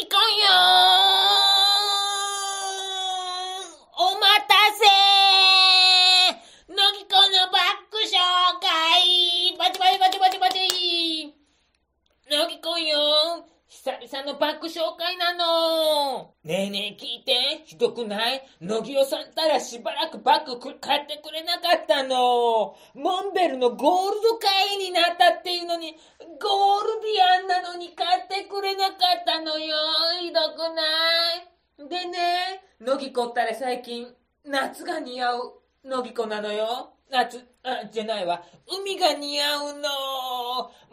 いこんよお待たせ乃木このバック紹介。バチバチバチバチバチ。乃木こんよ久々のバック紹介なのねえねえ聞いて。ひどくない？乃木さんたらしばらくバッグ買ってくれなかったのモンベルのゴールド会員になったっていうのにゴールビアンなのに買ってくれなかったのよひどくない？でね乃木子ったら最近夏が似合う乃木子なのよ夏、あ、じゃないわ。海が似合うの。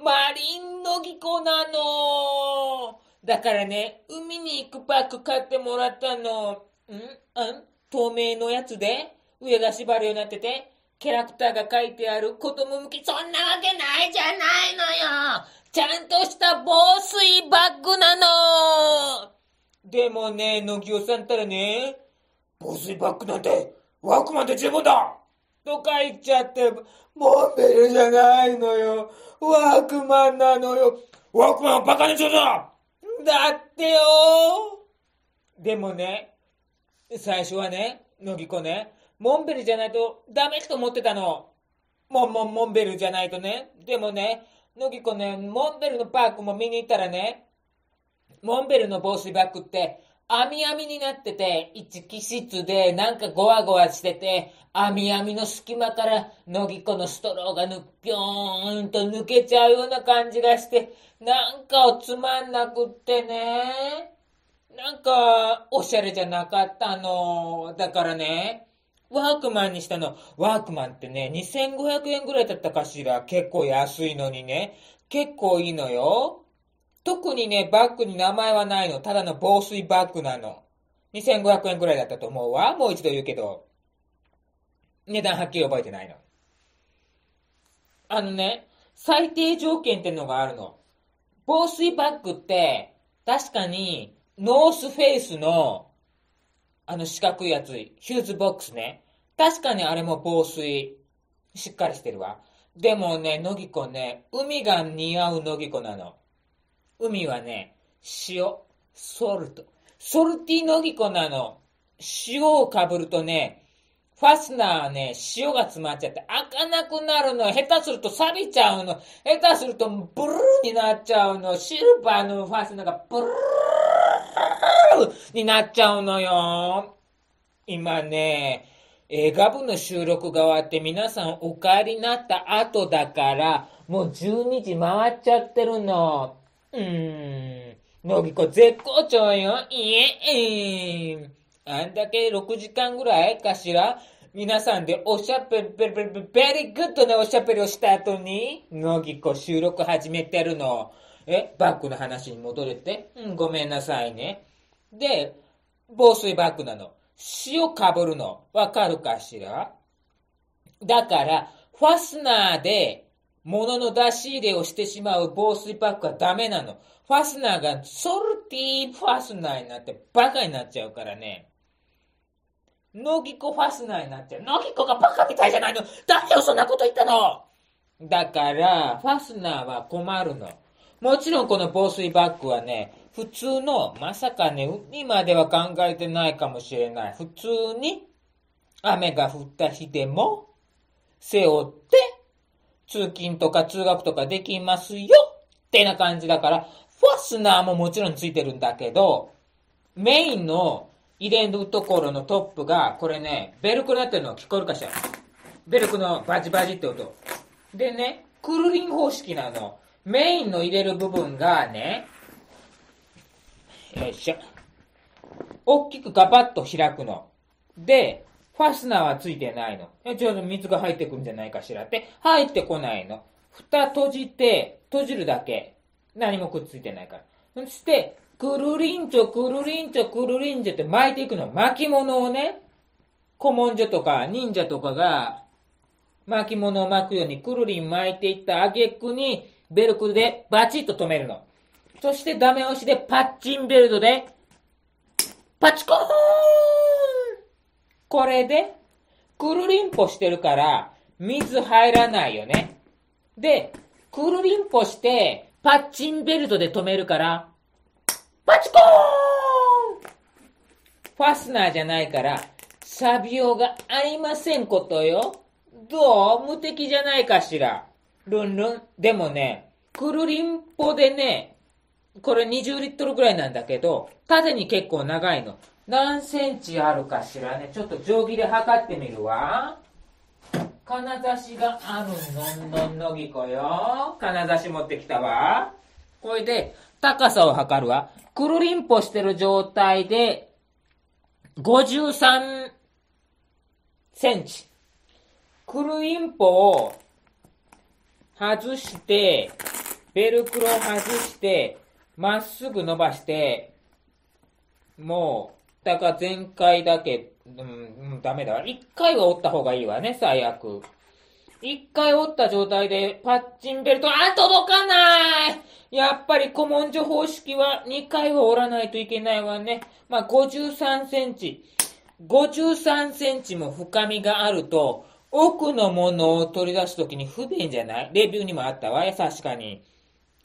マリンのぎこなの。だからね、海に行くパック買ってもらったの。ん？あ透明のやつで、上が縛るようになってて、キャラクターが書いてある子供向き、そんなわけないじゃないのよ。ちゃんとした防水バッグなの。でもね、野木さんったらね、防水バッグなんて、ワークマンで十分だとか言っちゃって、モンベルじゃないのよ。ワークマンなのよ。ワークマンはバカにしろだだってよでもね、最初はね、乃木子ね、モンベルじゃないとダメと思ってたの。モンモンモンベルじゃないとね。でもね、乃木子ね、モンベルのパークも見に行ったらね、モンベルの防水バッグって網網になってて、一気質でなんかゴワゴワしてて、網網の隙間から乃木子のストローがぬぴょーんと抜けちゃうような感じがして、なんかをつまんなくってね。なんか、おしゃれじゃなかったの。だからね、ワークマンにしたの。ワークマンってね、2500円ぐらいだったかしら。結構安いのにね。結構いいのよ。特にね、バッグに名前はないの。ただの防水バッグなの。2500円くらいだったと思うわ。もう一度言うけど。値段はっきり覚えてないの。あのね、最低条件ってのがあるの。防水バッグって、確かに、ノースフェイスの、あの四角いやつ、ヒューズボックスね。確かにあれも防水、しっかりしてるわ。でもね、ノギ子ね、海が似合うノギ子なの。海はね、塩、 salt。salty ノギ子なの。塩をかぶるとね、ファスナーね、塩が詰まっちゃって開かなくなるの。下手すると錆びちゃうの。下手するとブルーになっちゃうの。シルバーのファスナーがブルーになっちゃうのよ。今ね、映画部の収録が終わって皆さんお帰りになった後だから、もう12時回っちゃってるの。うーん。のぎこ絶好調よ。いえ、えー、あんだけ6時間ぐらいかしら？皆さんでおしゃべり、べりべり、 very good なおしゃべりをした後に、のぎこ収録始めてるの。え、バッグの話に戻れって？うん、ごめんなさいね。で、防水バッグなの。塩かぶるの。わかるかしら？だから、ファスナーで物の出し入れをしてしまう防水バッグはダメなの。ファスナーが salty ファスナーになってバカになっちゃうからね。ノギコファスナーになっちゃう。ノギコがバカみたいじゃないの誰よそんなこと言ったの？だから、ファスナーは困るの。もちろんこの防水バッグはね、普通の、まさかね、海までは考えてないかもしれない。普通に、雨が降った日でも、背負って通勤とか通学とかできますよってな感じだから、ファスナーももちろんついてるんだけど、メインの入れるところのトップが、これね、ベルクになってるの聞こえるかしら？ベルクのバチバチって音。でね、クルリン方式なの。メインの入れる部分がね、よいしょ。大きくガバッと開くの。で、ファスナーはついてないの。ちょうど水が入ってくるんじゃないかしらって。入ってこないの。蓋閉じて、閉じるだけ。何もくっついてないから。そして、くるりんちょ、くるりんちょ、くるりんちょって巻いていくの。巻物をね、古文書とか忍者とかが巻物を巻くようにくるりん巻いていった挙句にベルクでバチッと止めるの。そしてダメ押しでパッチンベルトでパチコーンこれで、くるりんぽしてるから、水入らないよね。で、くるりんぽして、パッチンベルトで止めるから、パチコーンファスナーじゃないから、錆びようがありませんことよ。どう？無敵じゃないかしら。ルンルン。でもね、クルリンポでね、これ20リットルぐらいなんだけど、縦に結構長いの。何センチあるかしらね。ちょっと定規で測ってみるわ。金差しがあるのんのんのぎこよ。金差し持ってきたわ。これで、高さを測るわ。くるりんぽしてる状態で、53センチ。くるりんぽを外して、ベルクロ外して、まっすぐ伸ばして、もう、だから全開だけ、うん、ダメだわ。一回は折った方がいいわね、最悪。一回折った状態でパッチンベルト、あ、届かないやっぱり古文書方式は2回は折らないといけないわね。まあ、53センチ。53センチも深みがあると、奥のものを取り出すときに不便じゃない？レビューにもあったわ、確かに。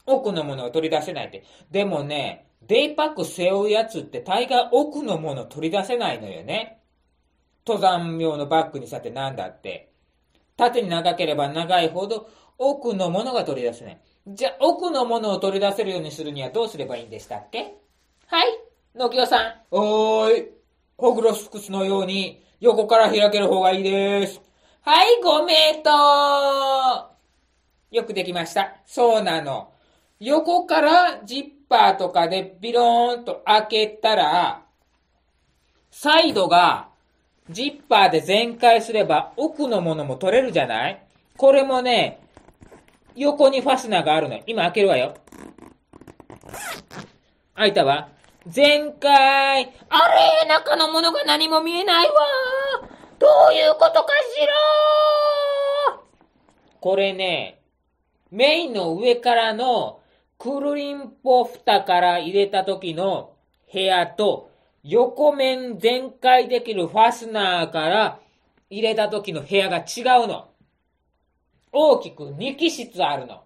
奥のものを取り出せないって。でもね、デイパック背負うやつって大概奥のもの取り出せないのよね。登山用のバッグにさってなんだって。縦に長ければ長いほど奥のものが取り出せない。じゃあ、奥のものを取り出せるようにするにはどうすればいいんでしたっけ？はい、のきおさん。おーい。ホグロスクスのように横から開ける方がいいです。はい、ご名答よくできました。そうなの。横からジッパーとかでビローンと開けたら、サイドがジッパーで全開すれば奥のものも取れるじゃない？これもね、横にファスナーがあるの。今開けるわよ。開いたわ。全開。あれ中のものが何も見えないわ。どういうことかしらこれね、メインの上からのクルリンポ蓋から入れた時の部屋と横面全開できるファスナーから入れた時の部屋が違うの。大きく2気室あるの。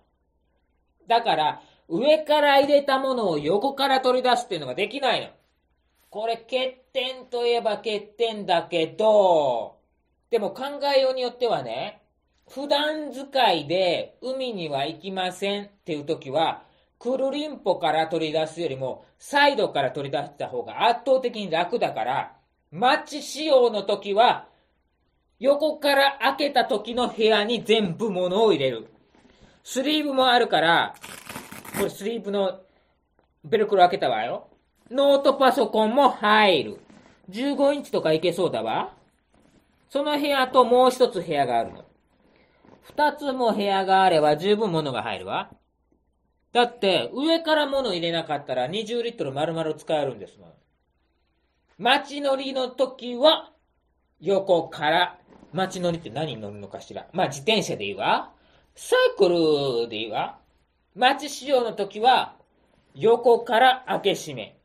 だから、上から入れたものを横から取り出すっていうのができないの。これ欠点といえば欠点だけど、でも考えようによってはね、普段使いで海には行きませんっていう時は、クルリンポから取り出すよりも、サイドから取り出した方が圧倒的に楽だから、マッチ仕様の時は、横から開けた時の部屋に全部物を入れる。スリーブもあるから、これスリーブのベルクロ開けたわよ。ノートパソコンも入る。15インチとかいけそうだわ。その部屋ともう一つ部屋があるの。二つも部屋があれば十分物が入るわ。だって、上から物入れなかったら20リットル丸々使えるんですもん。街乗りの時は、横から、街乗りって何に乗るのかしら。まあ、自転車でいいわ。サイクルでいいわ。街仕様の時は、横から開け閉め。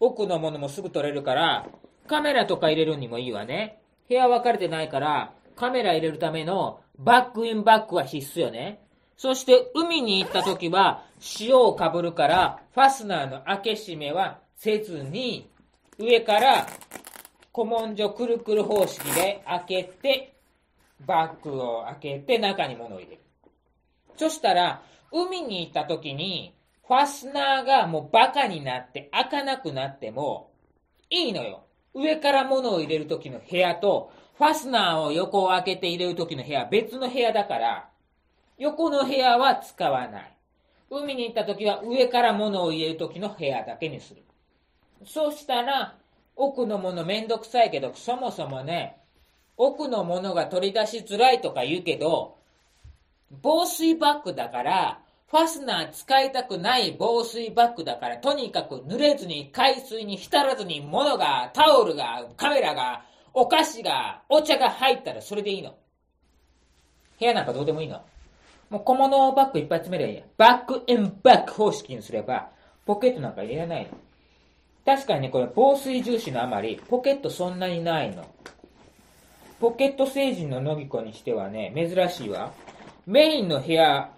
奥のものもすぐ取れるから、カメラとか入れるにもいいわね。部屋分かれてないから、カメラ入れるためのバックインバックは必須よね。そして海に行った時は塩をかぶるからファスナーの開け閉めはせずに上から古文書くるくる方式で開けてバッグを開けて中に物を入れる。そしたら海に行った時にファスナーがもうバカになって開かなくなってもいいのよ。上から物を入れる時の部屋とファスナーを横を開けて入れる時の部屋別の部屋だから横の部屋は使わない。海に行った時は上から物を入れる時の部屋だけにする。そうしたら、奥のものめんどくさいけど、そもそもね、奥のものが取り出しづらいとか言うけど、防水バッグだから、ファスナー使いたくない防水バッグだから、とにかく濡れずに海水に浸らずに物が、タオルが、カメラが、お菓子が、お茶が入ったらそれでいいの。部屋なんかどうでもいいの。もう小物をバッグいっぱい詰めればいいや。バックエンバック方式にすれば、ポケットなんか入れないの。確かにね、これ防水重視のあまり、ポケットそんなにないの。ポケット成人ののぎこにしてはね、珍しいわ。メインの部屋、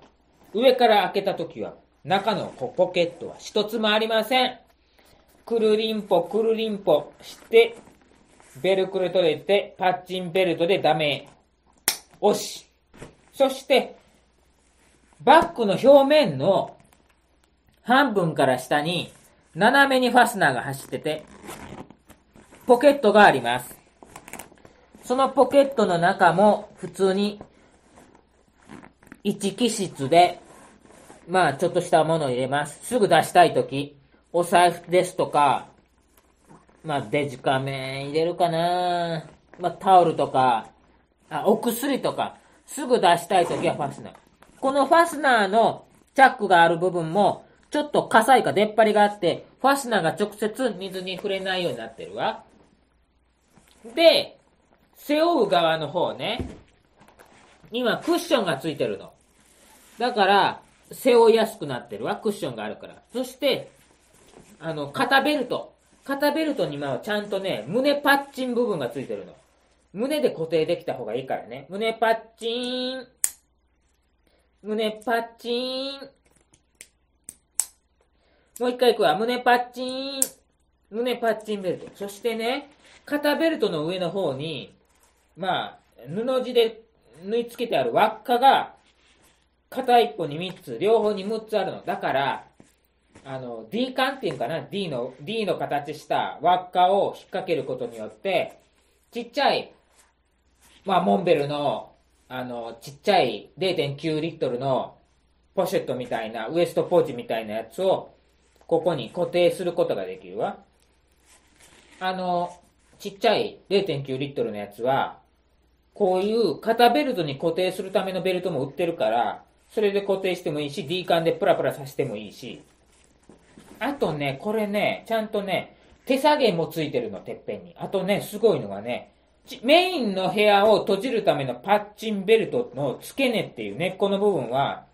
上から開けた時は、中のポケットは一つもありません。くるりんぽ、くるりんぽして、ベルクル取れて、パッチンベルトでダメ。押し。そして、バッグの表面の半分から下に、斜めにファスナーが走ってて、ポケットがあります。そのポケットの中も普通に一気室で、まあちょっとしたものを入れます。すぐ出したいとき、お財布ですとか、まあデジカメ入れるかなまあタオルとか、あ、お薬とか、すぐ出したいときはファスナー。このファスナーのチャックがある部分も、ちょっと火災か出っ張りがあって、ファスナーが直接水に触れないようになってるわ。で、背負う側の方ね、今クッションがついてるの。だから、背負いやすくなってるわ、クッションがあるから。そして、あの、肩ベルト。肩ベルトにはちゃんとね、胸パッチン部分がついてるの。胸で固定できた方がいいからね。胸パッチン。胸パッチーン。もう一回いくわ。胸パッチーン。胸パッチンベルト。そしてね、肩ベルトの上の方に、まあ、布地で縫い付けてある輪っかが、片一方に3つ、両方に6つあるの。だから、あの、D 管っていうかな、D の、D の形した輪っかを引っ掛けることによって、ちっちゃい、まあ、モンベルの、あの、ちっちゃい0.9リットルのポシェットみたいな、ウエストポーチみたいなやつを、ここに固定することができるわ。あの、ちっちゃい0.9リットルのやつは、こういう肩ベルトに固定するためのベルトも売ってるから、それで固定してもいいし、D 管でプラプラさせてもいいし。あとね、これね、ちゃんとね、手下げもついてるの、てっぺんに。あとね、すごいのがね、メインの部屋を閉じるためのパッチンベルトの付け根っていう根っこの部分は、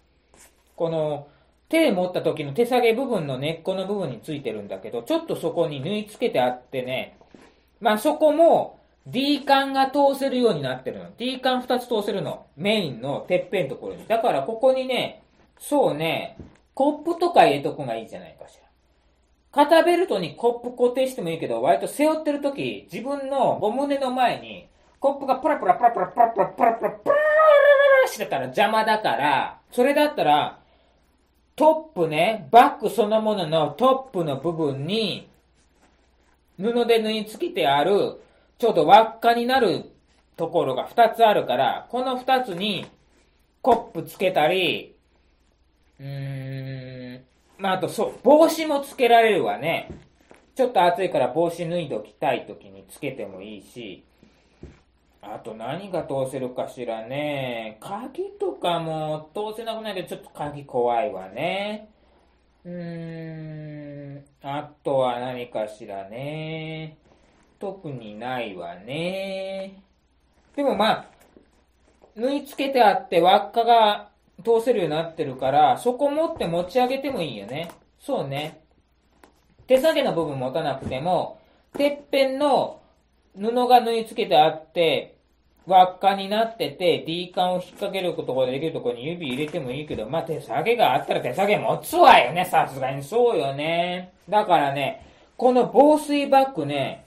この、手持った時の手下げ部分の根っこの部分についてるんだけど、ちょっとそこに縫い付けてあってね、まあそこも D 管が通せるようになってるの。D 管2つ通せるの。メインのてっぺんところに。だからここにね、そうね、コップとか入れとくがいいじゃないかしら。肩ベルトにコップ固定してもいいけど、割と背負ってる時、自分のお胸の前に、コップがプラプラプラプラプラプラプラプラプラしてたら邪魔だから、それだったら、トップね、バッグそのもののトップの部分に、布で縫い付けてある、ちょうど輪っかになるところが2つあるから、この2つにコップつけたり、うーん、まああとそう、帽子もつけられるわね。ちょっと暑いから帽子脱いでおきたい時につけてもいいし、あと何が通せるかしらね。鍵とかも通せなくないけど、ちょっと鍵怖いわね。うーん、あとは何かしらね。特にないわね。でもまあ、縫い付けてあって輪っかが通せるようになってるから、そこ持って持ち上げてもいいよね。そうね。手下げの部分持たなくても、てっぺんの布が縫い付けてあって、輪っかになってて、D 管を引っ掛けることができるところに指入れてもいいけど、まあ、手下げがあったら手下げ持つわよね、さすがにそうよね。だからね、この防水バッグね、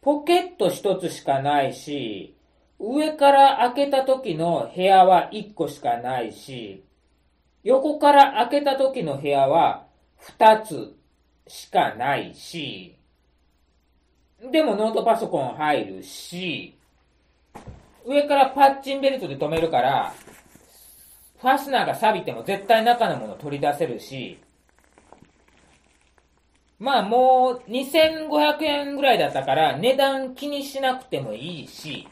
ポケット一つしかないし、上から開けた時の部屋は一個しかないし、横から開けた時の部屋は二つしかないし、でもノートパソコン入るし、上からパッチンベルトで留めるから、ファスナーが錆びても絶対中のもの取り出せるし、まあもう2500円ぐらいだったから値段気にしなくてもいいし、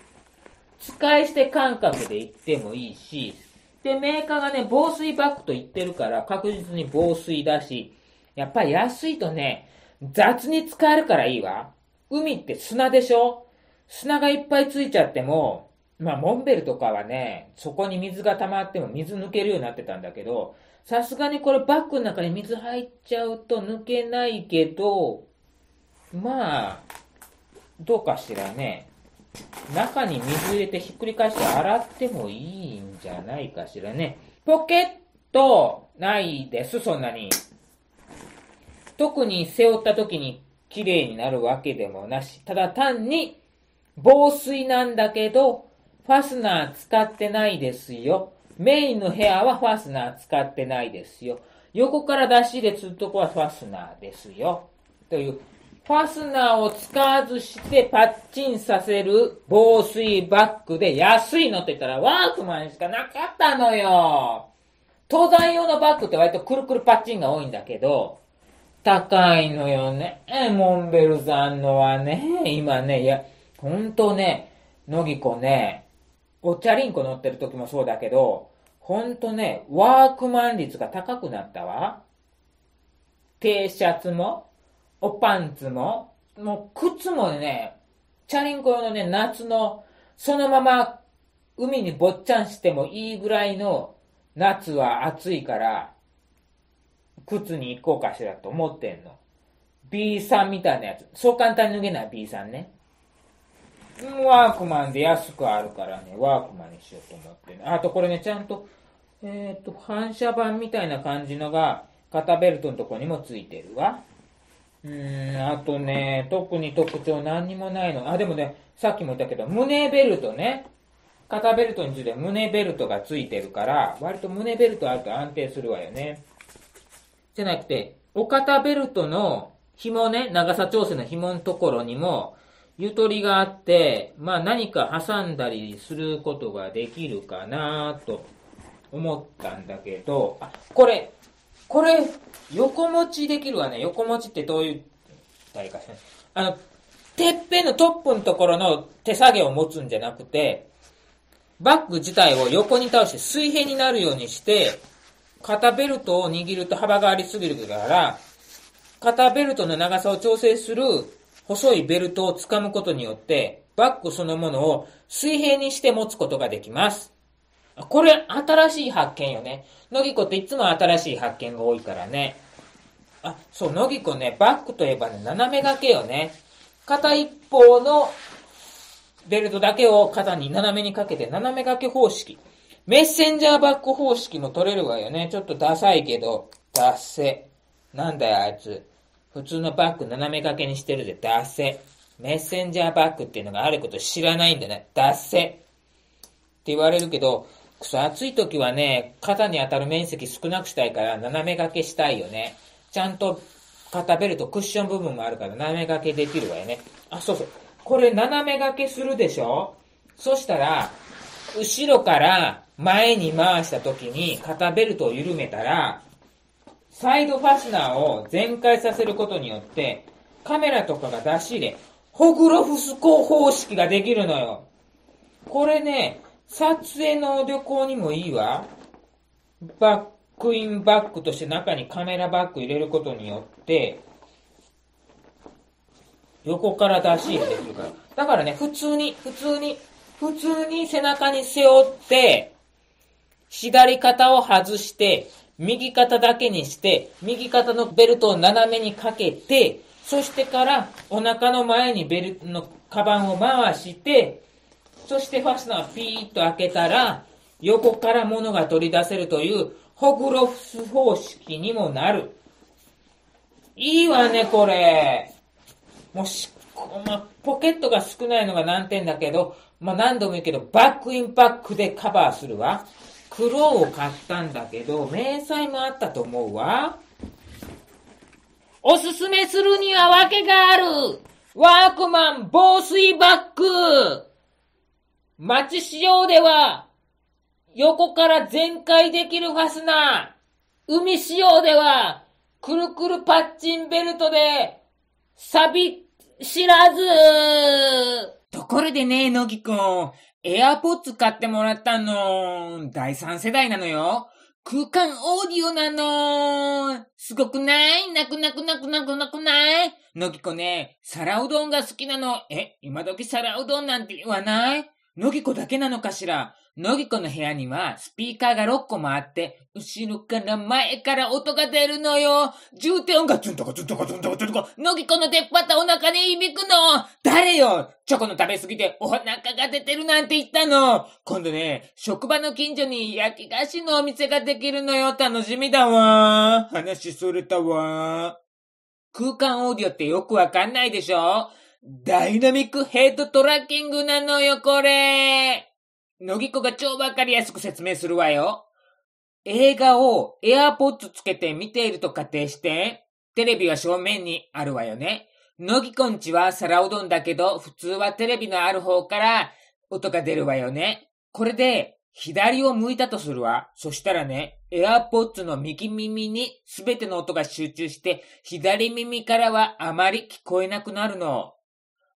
使い捨て感覚で言ってもいいし、で、メーカーがね、防水バッグと言ってるから確実に防水だし、やっぱり安いとね、雑に使えるからいいわ。海って砂でしょ？砂がいっぱいついちゃっても、まあ、モンベルとかはね、そこに水が溜まっても水抜けるようになってたんだけど、さすがにこれバッグの中に水入っちゃうと抜けないけど、まあ、どうかしらね。中に水入れてひっくり返して洗ってもいいんじゃないかしらね。ポケットないです、そんなに。特に背負った時に綺麗になるわけでもなし、ただ単に防水なんだけど、ファスナー使ってないですよ。メインの部屋はファスナー使ってないですよ。横から出し入れするとこはファスナーですよ。という、ファスナーを使わずしてパッチンさせる防水バッグで安いのって言ったらワークマンしかなかったのよ。登山用のバッグって割とくるくるパッチンが多いんだけど、高いのよね。モンベルさんのはね、今ね、いや、ほんとね、のぎこね、お茶リンコ乗ってる時もそうだけど、ほんとね、ワークマン率が高くなったわ。T シャツも、おパンツも、もう靴もね、チャリンコ用のね、夏の、そのまま海にぼっちゃんしてもいいぐらいの夏は暑いから、靴に行こうかしらと思ってんの。B さんみたいなやつ。そう簡単に脱げない B さんね。ワークマンで安くあるからね、ワークマンにしようと思ってね。あとこれね、ちゃんと、えっ、ー、と、反射板みたいな感じのが、肩ベルトのとこにもついてるわ。うーん、あとね、特に特徴何にもないの。あ、でもね、さっきも言ったけど、胸ベルトね。肩ベルトについて胸ベルトがついてるから、割と胸ベルトあると安定するわよね。じゃなくて、お肩ベルトの紐ね、長さ調整の紐のところにも、ゆとりがあって、まあ何か挟んだりすることができるかなと思ったんだけど、あ、これ、これ、横持ちできるわね。横持ちってどういう、誰かしら。あの、てっぺんのトップのところの手下げを持つんじゃなくて、バッグ自体を横に倒して水平になるようにして、肩ベルトを握ると幅がありすぎるから、肩ベルトの長さを調整する細いベルトを掴むことによって、バッグそのものを水平にして持つことができます。これ、新しい発見よね。のぎこっていつも新しい発見が多いからね。あ、そう、のぎこね、バッグといえばね、斜め掛けよね。片一方のベルトだけを肩に斜めにかけて、斜め掛け方式。メッセンジャーバッグ方式も取れるわよね。ちょっとダサいけど、ダッセ。なんだよ、あいつ。普通のバッグ斜め掛けにしてるで、ダッセ。メッセンジャーバッグっていうのがあること知らないんだね。ダッセ。って言われるけど、くそ暑い時はね、肩に当たる面積少なくしたいから斜め掛けしたいよね。ちゃんと肩ベルトクッション部分もあるから斜め掛けできるわよね。あ、そうそう。これ斜め掛けするでしょ？そしたら、後ろから前に回した時に肩ベルトを緩めたら、サイドファスナーを全開させることによって、カメラとかが出し入れ、ホグロフスコ方式ができるのよ。これね、撮影の旅行にもいいわ。バックインバッグとして中にカメラバッグ入れることによって、横から出し入れるから。だからね、普通に、普通に、普通に背中に背負って、左肩を外して、右肩だけにして、右肩のベルトを斜めにかけて、そしてからお腹の前にベルトのカバンを回して、そしてファスナーをピーッと開けたら、横から物が取り出せるというホグロフス方式にもなる。いいわね、これ。もうし、まあ、ポケットが少ないのが難点だけど、まあ、何度も言うけど、バックインパックでカバーするわ。黒を買ったんだけど、明細もあったと思うわ。おすすめするには訳があるワークマン防水バッグ街仕様では、横から全開できるファスナー。海仕様では、くるくるパッチンベルトで、錆知らずところでね、のぎくん。エアポッツ買ってもらったの。第三世代なのよ。空間オーディオなの。すごくない？なくなくなくなくなくない？のぎこね、皿うどんが好きなの。え、今時皿うどんなんて言わない？のぎこだけなのかしら？のぎこの部屋にはスピーカーが6個もあって、後ろから前から音が出るのよ。重点音がツンとかツンとかツンとかツンとか、のぎこの出っ張ったお腹で響くの。誰よチョコの食べ過ぎてお腹が出てるなんて言ったの。今度ね、職場の近所に焼き菓子のお店ができるのよ。楽しみだわ。話それたわ。空間オーディオってよくわかんないでしょダイナミックヘッドトラッキングなのよ、これ。のぎこが超わかりやすく説明するわよ。映画をエアポッツつけて見ていると仮定して、テレビは正面にあるわよね。のぎこんちは皿うどんだけど、普通はテレビのある方から音が出るわよね。これで、左を向いたとするわ。そしたらね、エアポッツの右耳にすべての音が集中して、左耳からはあまり聞こえなくなるの。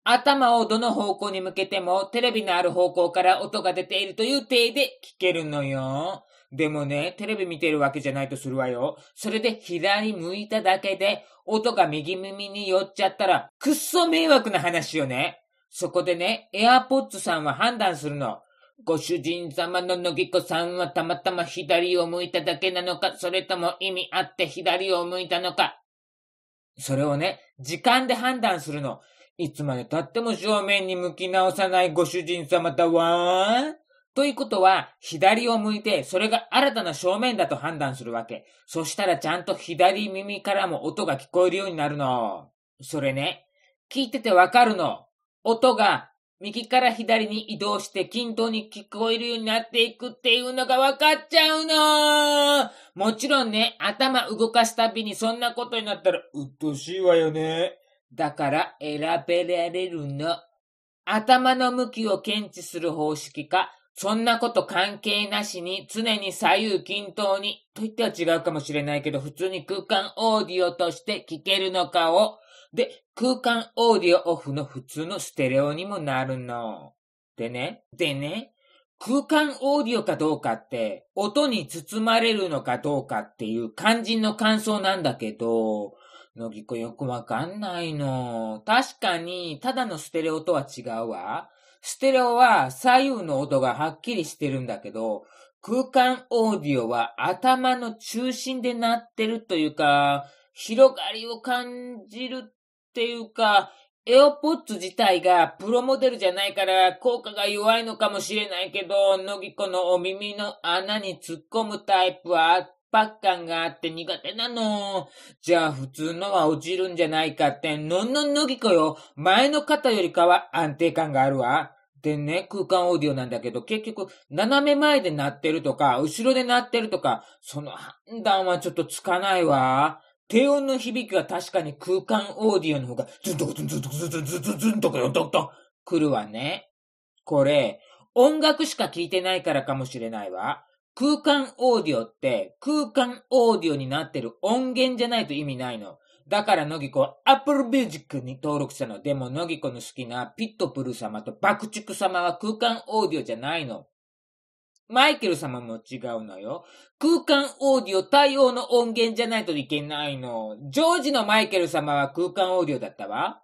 頭をどの方向に向けてもテレビのある方向から音が出ているという体で聞けるのよ。でもね、テレビ見てるわけじゃないとするわよ。それで左向いただけで音が右耳に寄っちゃったら、くっそ迷惑な話よね。そこでね、エアポッツさんは判断するの。ご主人様ののぎこさんはたまたま左を向いただけなのか、それとも意味あって左を向いたのか。それをね、時間で判断するの。いつまで経っても正面に向き直さないご主人様だわということは、左を向いて、それが新たな正面だと判断するわけ。そしたらちゃんと左耳からも音が聞こえるようになるの。それね、聞いててわかるの。音が右から左に移動して均等に聞こえるようになっていくっていうのがわかっちゃうのもちろんね、頭動かすたびにそんなことになったら、うっとしいわよね。だから選べられるの。頭の向きを検知する方式か、そんなこと関係なしに常に左右均等に、と言っては違うかもしれないけど、普通に空間オーディオとして聞けるのかを、で、空間オーディオオフの普通のステレオにもなるの。でね、でね、空間オーディオかどうかって、音に包まれるのかどうかっていう肝心の感想なんだけど、のぎこよくわかんないの。確かに、ただのステレオとは違うわ。ステレオは左右の音がはっきりしてるんだけど、空間オーディオは頭の中心で鳴ってるというか、広がりを感じるっていうか、エオポッツ自体がプロモデルじゃないから効果が弱いのかもしれないけど、のぎこのお耳の穴に突っ込むタイプは圧迫感があって苦手なの。じゃあ普通のは落ちるんじゃないかって、のんのんのぎこよ。前の方よりかは安定感があるわ。でね、空間オーディオなんだけど、結局、斜め前で鳴ってるとか、後ろで鳴ってるとか、その判断はちょっとつかないわ。低音の響きは確かに空間オーディオの方が、ズンとズンズンとズンズンズンズンズンとかよとと来るわね。これ、音楽しか聞いてないからかもしれないわ。空間オーディオって空間オーディオになってる音源じゃないと意味ないの。だからのぎこは Apple Music に登録したの。でものぎこの好きな Pitbull 様と爆竹様は空間オーディオじゃないの。マイケル様も違うのよ。空間オーディオ対応の音源じゃないといけないの。ジョージのマイケル様は空間オーディオだったわ。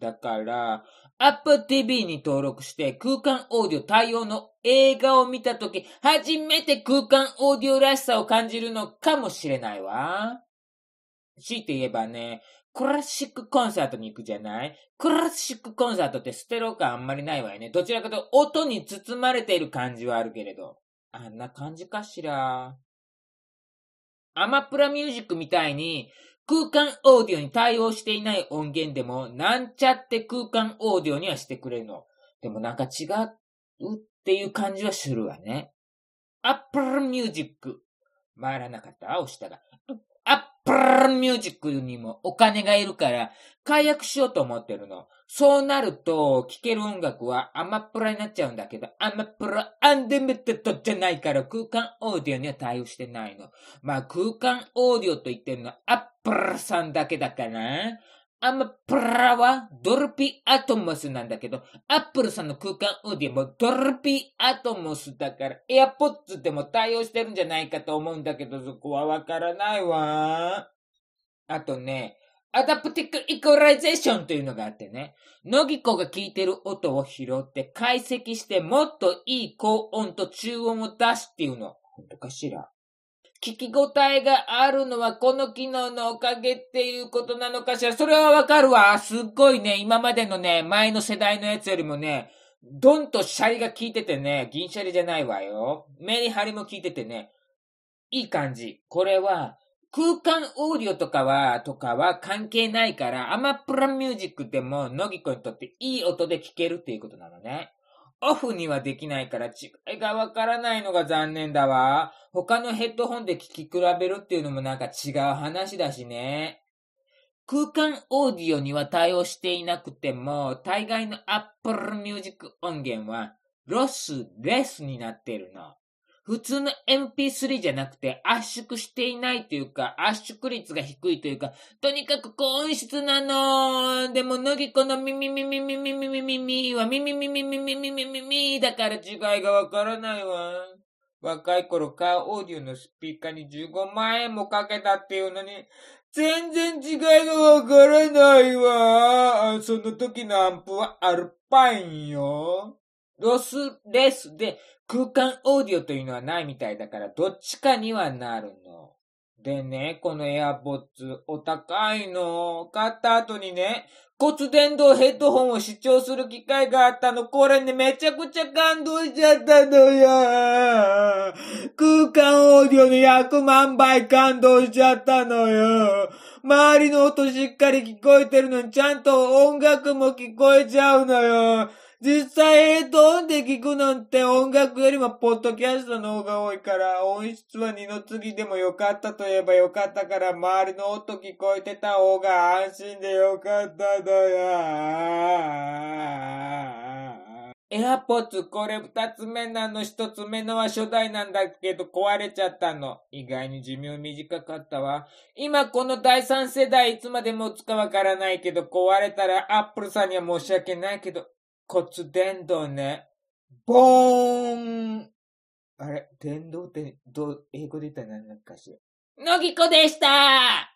だから、Apple TV に登録して空間オーディオ対応の映画を見たとき、初めて空間オーディオらしさを感じるのかもしれないわ。強いて言えばね、クラシックコンサートに行くじゃない？クラシックコンサートってステロ感あんまりないわよね。どちらかとと音に包まれている感じはあるけれど。あんな感じかしら。アマプラミュージックみたいに空間オーディオに対応していない音源でもなんちゃって空間オーディオにはしてくれるの。でもなんか違うっていう感じはするわね。Apple Music。回らなかった押したら。 Apple Music にもお金がいるから、解約しようと思ってるの。そうなると、聴ける音楽はアマプラになっちゃうんだけど、アマプラ Unlimited じゃないから空間オーディオには対応してないの。まあ空間オーディオと言ってるのはアップルさんだけだから。アマプラは Dolby Atmos なんだけど、アップルさんの空間オーディオも Dolby Atmos だから、 AirPods でも対応してるんじゃないかと思うんだけど、そこはわからないわ。あとね、 adaptive equalization というのがあってね、ノギコが聞いてる音を拾って解析してもっといい高音と中音を出すっていうの。本当かしら聞き応えがあるのはこの機能のおかげっていうことなのかしら？それはわかるわ。すっごいね、今までのね、前の世代のやつよりもね、ドンとシャリが効いててね、銀シャリじゃないわよ。メリハリも効いててね、いい感じ。これは、空間オーディオとかは、とかは関係ないから、アマプラミュージックでも、ノギコにとっていい音で聴けるっていうことなのね。オフにはできないから違いがわからないのが残念だわ。他のヘッドホンで聞き比べるっていうのもなんか違う話だしね。空間オーディオには対応していなくても、大概の Apple Music 音源はロスレスになってるの。普通の MP3 じゃなくて圧縮していないというか、圧縮率が低いというか、とにかく高音質なのでも、のぎこの耳耳耳耳耳耳は耳耳耳耳耳耳だから違いがわからないわ。若い頃カーオーディオのスピーカーに15万円もかけたっていうのに、全然違いがわからないわ。その時のアンプはアルパインよ。ロスレスで空間オーディオというのはないみたいだから、どっちかにはなるの。でね、この AirPods お高いの。買った後にね、骨伝導ヘッドホンを視聴する機会があったの。これね、めちゃくちゃ感動しちゃったのよ。空間オーディオの100万倍感動しちゃったのよ。周りの音しっかり聞こえてるのにちゃんと音楽も聞こえちゃうのよ。実際ヘッドホンで聞くなんて音楽よりもポッドキャストの方が多いから、音質は二の次でもよかったと言えばよかったから、周りの音聞こえてた方が安心でよかっただよ。エアポッツこれ二つ目なの、一つ目のは初代なんだけど壊れちゃったの。意外に寿命短かったわ。今この第三世代いつまで持つかわからないけど壊れたらアップルさんには申し訳ないけど骨伝導ね。ボーンあれ？伝導って、どう、英語で言ったら何なんかしら？のぎこでした